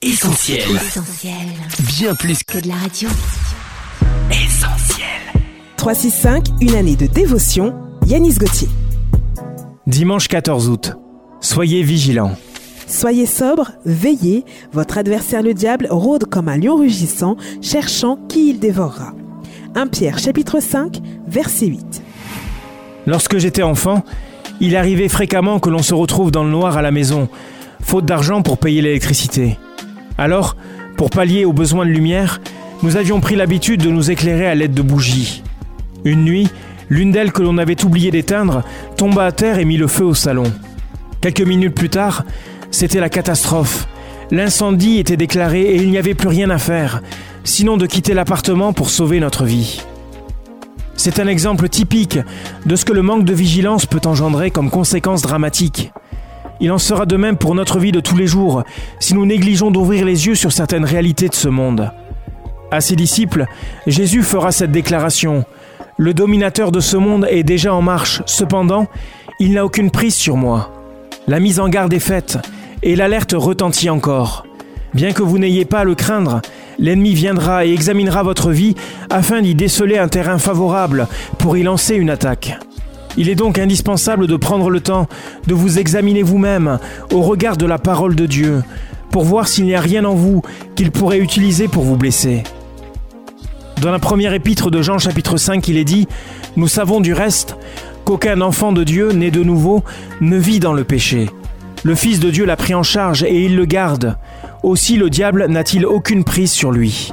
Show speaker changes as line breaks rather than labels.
Essentiel. Bien plus
que de la radio.
Essentiel.
365, une année de dévotion. Yanis Gauthier.
Dimanche 14 août. Soyez vigilants.
Soyez sobre, veillez. Votre adversaire le diable rôde comme un lion rugissant, cherchant qui il dévorera. 1 Pierre chapitre 5, verset 8.
Lorsque j'étais enfant, il arrivait fréquemment que l'on se retrouve dans le noir à la maison, faute d'argent pour payer l'électricité. Alors, pour pallier aux besoins de lumière, nous avions pris l'habitude de nous éclairer à l'aide de bougies. Une nuit, l'une d'elles que l'on avait oublié d'éteindre tomba à terre et mit le feu au salon. Quelques minutes plus tard, c'était la catastrophe. L'incendie était déclaré et il n'y avait plus rien à faire, sinon de quitter l'appartement pour sauver notre vie. C'est un exemple typique de ce que le manque de vigilance peut engendrer comme conséquence dramatique. Il en sera de même pour notre vie de tous les jours si nous négligeons d'ouvrir les yeux sur certaines réalités de ce monde. À ses disciples, Jésus fera cette déclaration. Le dominateur de ce monde est déjà en marche, cependant, il n'a aucune prise sur moi. La mise en garde est faite, et l'alerte retentit encore. Bien que vous n'ayez pas à le craindre, l'ennemi viendra et examinera votre vie afin d'y déceler un terrain favorable pour y lancer une attaque. Il est donc indispensable de prendre le temps de vous examiner vous-même au regard de la parole de Dieu pour voir s'il n'y a rien en vous qu'il pourrait utiliser pour vous blesser. Dans la première épître de Jean chapitre 5, il est dit ⁇ Nous savons du reste qu'aucun enfant de Dieu né de nouveau ne vit dans le péché. Le Fils de Dieu l'a pris en charge et il le garde. Aussi le diable n'a-t-il aucune prise sur lui.